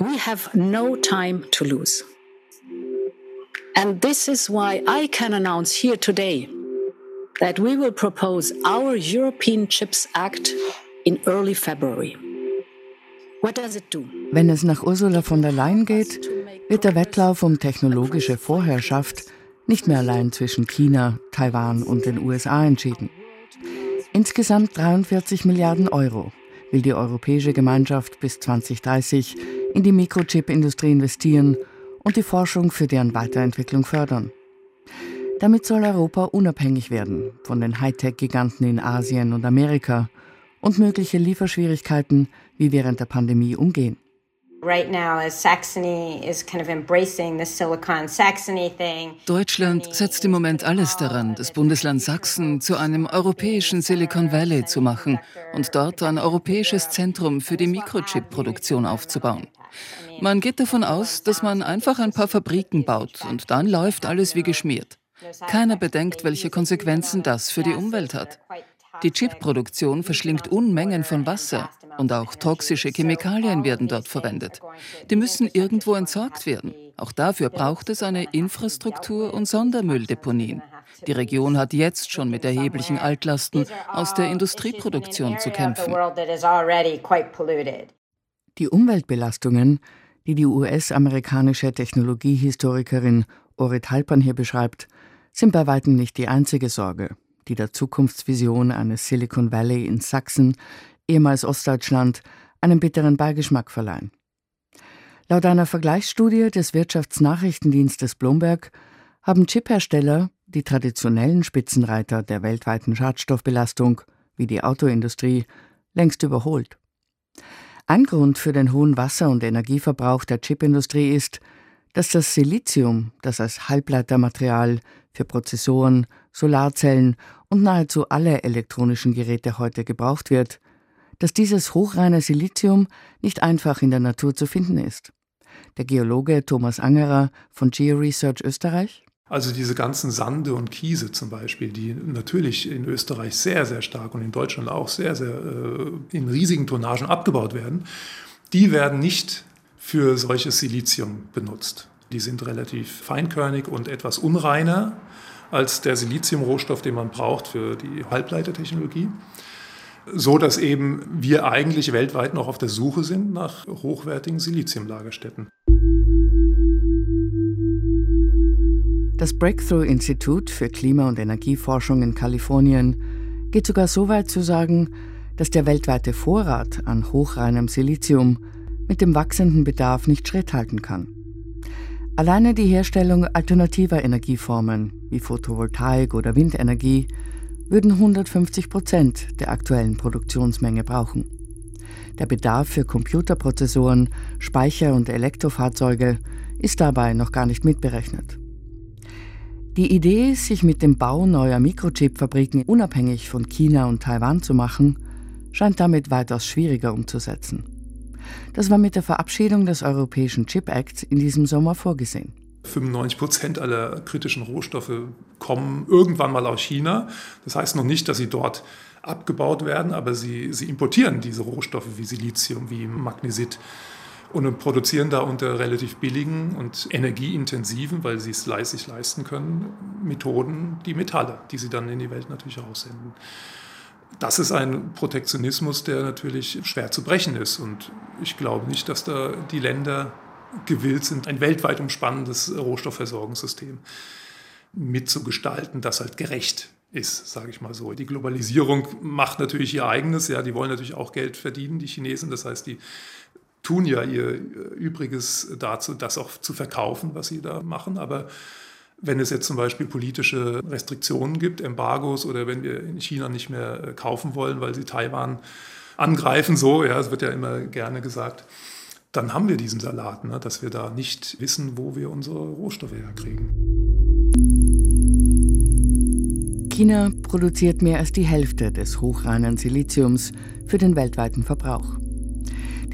We have no time to lose. And this is why I can announce here today that we will propose our European Chips Act in early February. What does it do? Wenn es nach Ursula von der Leyen geht, wird der Wettlauf um technologische Vorherrschaft nicht mehr allein zwischen China, Taiwan und den USA entschieden. Insgesamt 43 Milliarden Euro will die Europäische Gemeinschaft bis 2030 in die Mikrochip-Industrie investieren und die Forschung für deren Weiterentwicklung fördern. Damit soll Europa unabhängig werden von den Hightech-Giganten in Asien und Amerika und mögliche Lieferschwierigkeiten wie während der Pandemie umgehen. Deutschland setzt im Moment alles daran, das Bundesland Sachsen zu einem europäischen Silicon Valley zu machen und dort ein europäisches Zentrum für die Mikrochip-Produktion aufzubauen. Man geht davon aus, dass man einfach ein paar Fabriken baut und dann läuft alles wie geschmiert. Keiner bedenkt, welche Konsequenzen das für die Umwelt hat. Die Chipproduktion verschlingt Unmengen von Wasser und auch toxische Chemikalien werden dort verwendet. Die müssen irgendwo entsorgt werden. Auch dafür braucht es eine Infrastruktur und Sondermülldeponien. Die Region hat jetzt schon mit erheblichen Altlasten aus der Industrieproduktion zu kämpfen. Die Umweltbelastungen, die die US-amerikanische Technologiehistorikerin Orit Halpern hier beschreibt, sind bei weitem nicht die einzige Sorge die der Zukunftsvision eines Silicon Valley in Sachsen, ehemals Ostdeutschland, einen bitteren Beigeschmack verleihen. Laut einer Vergleichsstudie des Wirtschaftsnachrichtendienstes Bloomberg haben Chiphersteller die traditionellen Spitzenreiter der weltweiten Schadstoffbelastung, wie die Autoindustrie, längst überholt. Ein Grund für den hohen Wasser- und Energieverbrauch der Chipindustrie ist, dass das Silizium, das als Halbleitermaterial für Prozessoren, Solarzellen und nahezu alle elektronischen Geräte heute gebraucht wird, dass dieses hochreine Silizium nicht einfach in der Natur zu finden ist. Der Geologe Thomas Angerer von GeoResearch Österreich also diese ganzen Sande und Kiese zum Beispiel, die natürlich in Österreich sehr, sehr stark und in Deutschland auch sehr, sehr äh, in riesigen Tonnagen abgebaut werden, die werden nicht für solches Silizium benutzt. Die sind relativ feinkörnig und etwas unreiner als der Siliziumrohstoff, den man braucht für die Halbleitertechnologie. So dass eben wir eigentlich weltweit noch auf der Suche sind nach hochwertigen Siliziumlagerstätten. Das Breakthrough Institut für Klima- und Energieforschung in Kalifornien geht sogar so weit zu sagen, dass der weltweite Vorrat an hochreinem Silizium mit dem wachsenden Bedarf nicht Schritt halten kann. Alleine die Herstellung alternativer Energieformen wie Photovoltaik oder Windenergie würden 150 Prozent der aktuellen Produktionsmenge brauchen. Der Bedarf für Computerprozessoren, Speicher und Elektrofahrzeuge ist dabei noch gar nicht mitberechnet. Die Idee, sich mit dem Bau neuer Mikrochip-Fabriken unabhängig von China und Taiwan zu machen, scheint damit weitaus schwieriger umzusetzen. Das war mit der Verabschiedung des Europäischen Chip Acts in diesem Sommer vorgesehen. 95 Prozent aller kritischen Rohstoffe kommen irgendwann mal aus China. Das heißt noch nicht, dass sie dort abgebaut werden, aber sie, sie importieren diese Rohstoffe wie Silizium, wie Magnesit und produzieren da unter relativ billigen und energieintensiven, weil sie es sich leisten können, Methoden die Metalle, die sie dann in die Welt natürlich raussenden das ist ein Protektionismus, der natürlich schwer zu brechen ist. Und ich glaube nicht, dass da die Länder gewillt sind, ein weltweit umspannendes Rohstoffversorgungssystem mitzugestalten, das halt gerecht ist, sage ich mal so. Die Globalisierung macht natürlich ihr eigenes, ja, die wollen natürlich auch Geld verdienen, die Chinesen. Das heißt, die tun ja ihr Übriges dazu, das auch zu verkaufen, was sie da machen. Aber wenn es jetzt zum Beispiel politische Restriktionen gibt, Embargos oder wenn wir in China nicht mehr äh, kaufen wollen, weil sie Taiwan angreifen, so, ja, es wird ja immer gerne gesagt, dann haben wir diesen Salat, ne, dass wir da nicht wissen, wo wir unsere Rohstoffe herkriegen. China produziert mehr als die Hälfte des hochreinen Siliziums für den weltweiten Verbrauch.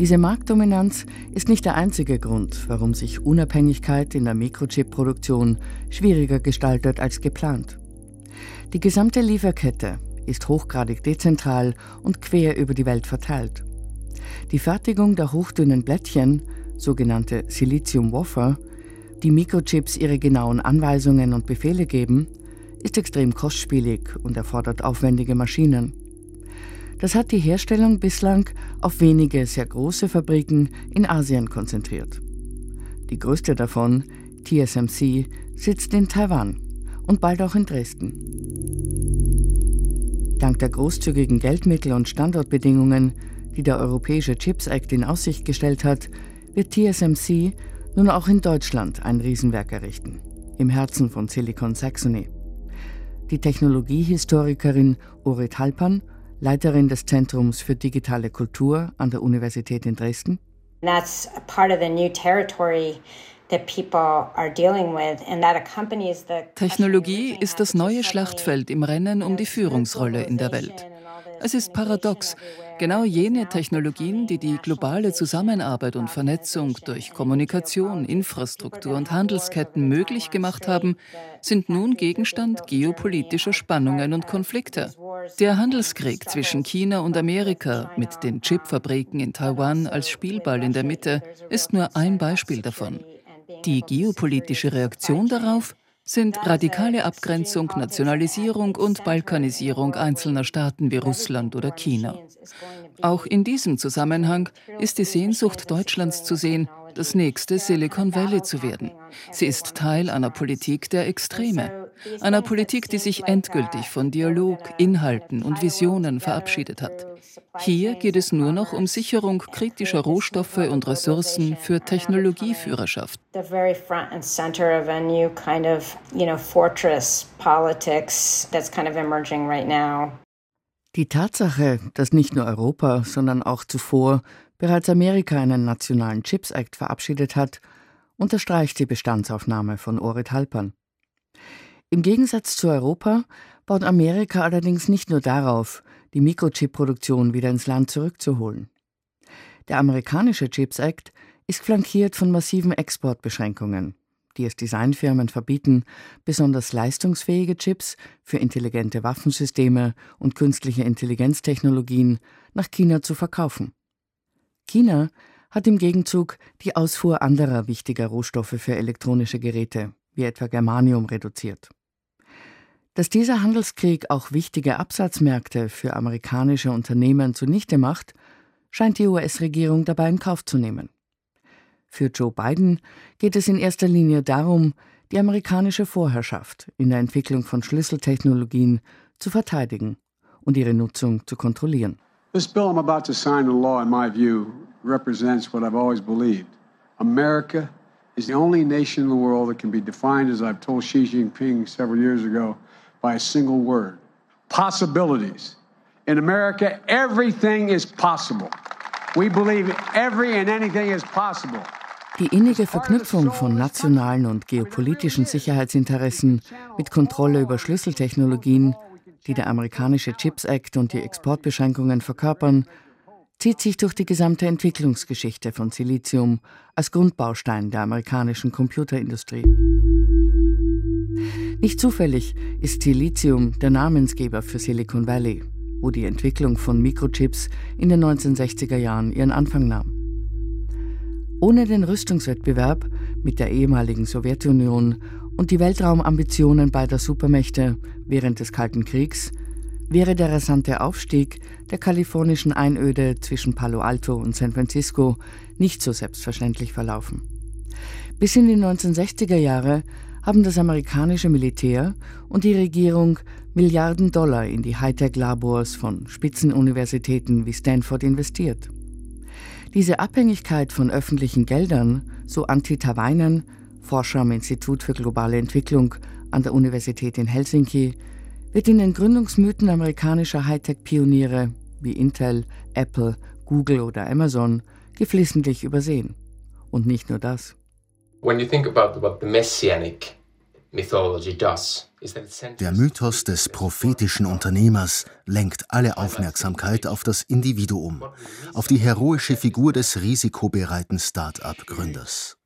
Diese Marktdominanz ist nicht der einzige Grund, warum sich Unabhängigkeit in der Mikrochip-Produktion schwieriger gestaltet als geplant. Die gesamte Lieferkette ist hochgradig dezentral und quer über die Welt verteilt. Die Fertigung der hochdünnen Blättchen sogenannte Silizium Wafer, die Mikrochips ihre genauen Anweisungen und Befehle geben, ist extrem kostspielig und erfordert aufwendige Maschinen. Das hat die Herstellung bislang auf wenige sehr große Fabriken in Asien konzentriert. Die größte davon, TSMC, sitzt in Taiwan und bald auch in Dresden. Dank der großzügigen Geldmittel und Standortbedingungen, die der Europäische Chips Act in Aussicht gestellt hat, wird TSMC nun auch in Deutschland ein Riesenwerk errichten, im Herzen von Silicon Saxony. Die Technologiehistorikerin Orit Halpern, Leiterin des Zentrums für digitale Kultur an der Universität in Dresden. That's part of the new territory Technologie ist das neue Schlachtfeld im Rennen um die Führungsrolle in der Welt. Es ist paradox. Genau jene Technologien, die die globale Zusammenarbeit und Vernetzung durch Kommunikation, Infrastruktur und Handelsketten möglich gemacht haben, sind nun Gegenstand geopolitischer Spannungen und Konflikte. Der Handelskrieg zwischen China und Amerika mit den Chipfabriken in Taiwan als Spielball in der Mitte ist nur ein Beispiel davon. Die geopolitische Reaktion darauf sind radikale Abgrenzung, Nationalisierung und Balkanisierung einzelner Staaten wie Russland oder China. Auch in diesem Zusammenhang ist die Sehnsucht Deutschlands zu sehen, das nächste Silicon Valley zu werden. Sie ist Teil einer Politik der Extreme, einer Politik, die sich endgültig von Dialog, Inhalten und Visionen verabschiedet hat. Hier geht es nur noch um Sicherung kritischer Rohstoffe und Ressourcen für Technologieführerschaft. Die Tatsache, dass nicht nur Europa, sondern auch zuvor bereits Amerika einen nationalen Chips Act verabschiedet hat, unterstreicht die Bestandsaufnahme von Orit Halpern. Im Gegensatz zu Europa baut Amerika allerdings nicht nur darauf, die Mikrochip-Produktion wieder ins Land zurückzuholen. Der amerikanische Chips Act ist flankiert von massiven Exportbeschränkungen, die es Designfirmen verbieten, besonders leistungsfähige Chips für intelligente Waffensysteme und künstliche Intelligenztechnologien nach China zu verkaufen. China hat im Gegenzug die Ausfuhr anderer wichtiger Rohstoffe für elektronische Geräte, wie etwa Germanium, reduziert. Dass dieser Handelskrieg auch wichtige Absatzmärkte für amerikanische Unternehmen zunichte macht, scheint die US-Regierung dabei in Kauf zu nehmen. Für Joe Biden geht es in erster Linie darum, die amerikanische Vorherrschaft in der Entwicklung von Schlüsseltechnologien zu verteidigen und ihre Nutzung zu kontrollieren. This bill I'm about to sign into law, in my view, represents what I've always believed. America is the only nation in the world that can be defined, as I've told Xi Jinping several years ago, by a single word possibilities. In America, everything is possible. We believe every and anything is possible. Die innige Verknüpfung von nationalen und geopolitischen Sicherheitsinteressen mit Kontrolle über Schlüsseltechnologien die der amerikanische Chips Act und die Exportbeschränkungen verkörpern, zieht sich durch die gesamte Entwicklungsgeschichte von Silizium als Grundbaustein der amerikanischen Computerindustrie. Nicht zufällig ist Silizium der Namensgeber für Silicon Valley, wo die Entwicklung von Mikrochips in den 1960er Jahren ihren Anfang nahm. Ohne den Rüstungswettbewerb mit der ehemaligen Sowjetunion und die Weltraumambitionen beider Supermächte während des Kalten Kriegs wäre der rasante Aufstieg der kalifornischen Einöde zwischen Palo Alto und San Francisco nicht so selbstverständlich verlaufen. Bis in die 1960er Jahre haben das amerikanische Militär und die Regierung Milliarden Dollar in die Hightech-Labors von Spitzenuniversitäten wie Stanford investiert. Diese Abhängigkeit von öffentlichen Geldern, so Antti Tavainen, Forscher am Institut für globale Entwicklung an der Universität in Helsinki, wird in den Gründungsmythen amerikanischer Hightech-Pioniere wie Intel, Apple, Google oder Amazon geflissentlich übersehen. Und nicht nur das. When you think about what the messianic der Mythos des prophetischen Unternehmers lenkt alle Aufmerksamkeit auf das Individuum, auf die heroische Figur des risikobereiten Start-up-Gründers.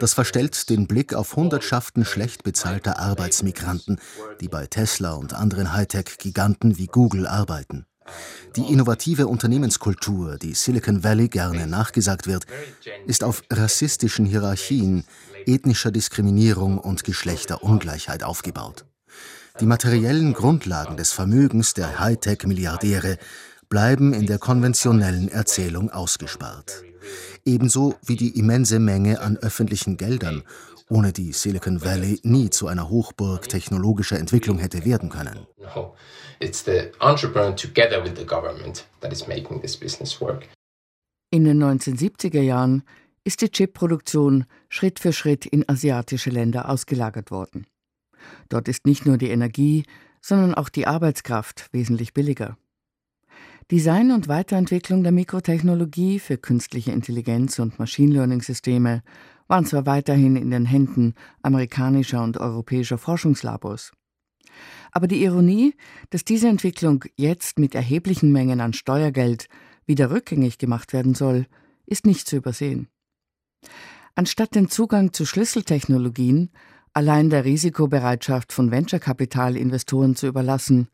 Das verstellt den Blick auf Hundertschaften schlecht bezahlter Arbeitsmigranten, die bei Tesla und anderen Hightech-Giganten wie Google arbeiten. Die innovative Unternehmenskultur, die Silicon Valley gerne nachgesagt wird, ist auf rassistischen Hierarchien, ethnischer Diskriminierung und Geschlechterungleichheit aufgebaut. Die materiellen Grundlagen des Vermögens der Hightech-Milliardäre bleiben in der konventionellen Erzählung ausgespart. Ebenso wie die immense Menge an öffentlichen Geldern, ohne die Silicon Valley nie zu einer Hochburg technologischer Entwicklung hätte werden können. In den 1970er Jahren ist die Chipproduktion Schritt für Schritt in asiatische Länder ausgelagert worden. Dort ist nicht nur die Energie, sondern auch die Arbeitskraft wesentlich billiger. Design und Weiterentwicklung der Mikrotechnologie für künstliche Intelligenz und Machine Learning-Systeme waren zwar weiterhin in den Händen amerikanischer und europäischer Forschungslabors. Aber die Ironie, dass diese Entwicklung jetzt mit erheblichen Mengen an Steuergeld wieder rückgängig gemacht werden soll, ist nicht zu übersehen. Anstatt den Zugang zu Schlüsseltechnologien allein der Risikobereitschaft von Venture-Kapital-Investoren zu überlassen,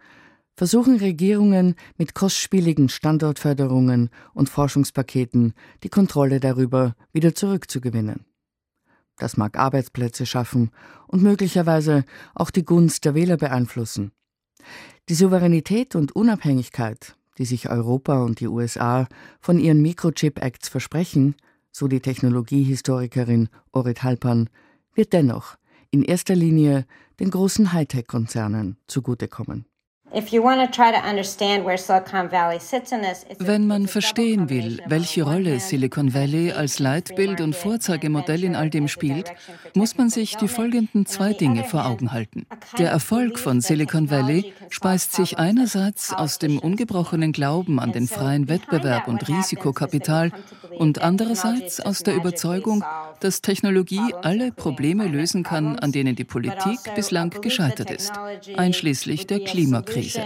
versuchen Regierungen mit kostspieligen Standortförderungen und Forschungspaketen die Kontrolle darüber wieder zurückzugewinnen. Das mag Arbeitsplätze schaffen und möglicherweise auch die Gunst der Wähler beeinflussen. Die Souveränität und Unabhängigkeit, die sich Europa und die USA von ihren Microchip-Acts versprechen, so die Technologiehistorikerin Orit Halpern, wird dennoch in erster Linie den großen Hightech-Konzernen zugutekommen. Wenn man verstehen will, welche Rolle Silicon Valley als Leitbild und Vorzeigemodell in all dem spielt, muss man sich die folgenden zwei Dinge vor Augen halten. Der Erfolg von Silicon Valley speist sich einerseits aus dem ungebrochenen Glauben an den freien Wettbewerb und Risikokapital und andererseits aus der Überzeugung, dass Technologie alle Probleme lösen kann, an denen die Politik bislang gescheitert ist, einschließlich der Klimakrise.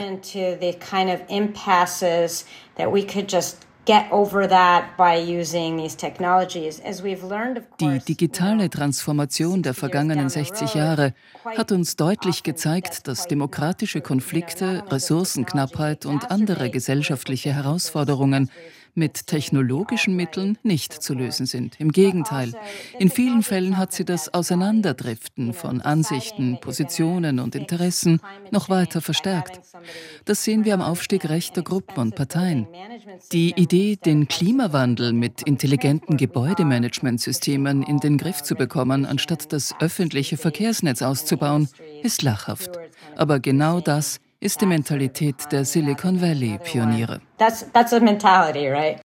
Die digitale Transformation der vergangenen 60 Jahre hat uns deutlich gezeigt, dass demokratische Konflikte, Ressourcenknappheit und andere gesellschaftliche Herausforderungen mit technologischen Mitteln nicht zu lösen sind. Im Gegenteil, in vielen Fällen hat sie das Auseinanderdriften von Ansichten, Positionen und Interessen noch weiter verstärkt. Das sehen wir am Aufstieg rechter Gruppen und Parteien. Die Idee, den Klimawandel mit intelligenten Gebäudemanagementsystemen in den Griff zu bekommen, anstatt das öffentliche Verkehrsnetz auszubauen, ist lachhaft. Aber genau das ist die Mentalität der Silicon Valley Pioniere. That's, that's right?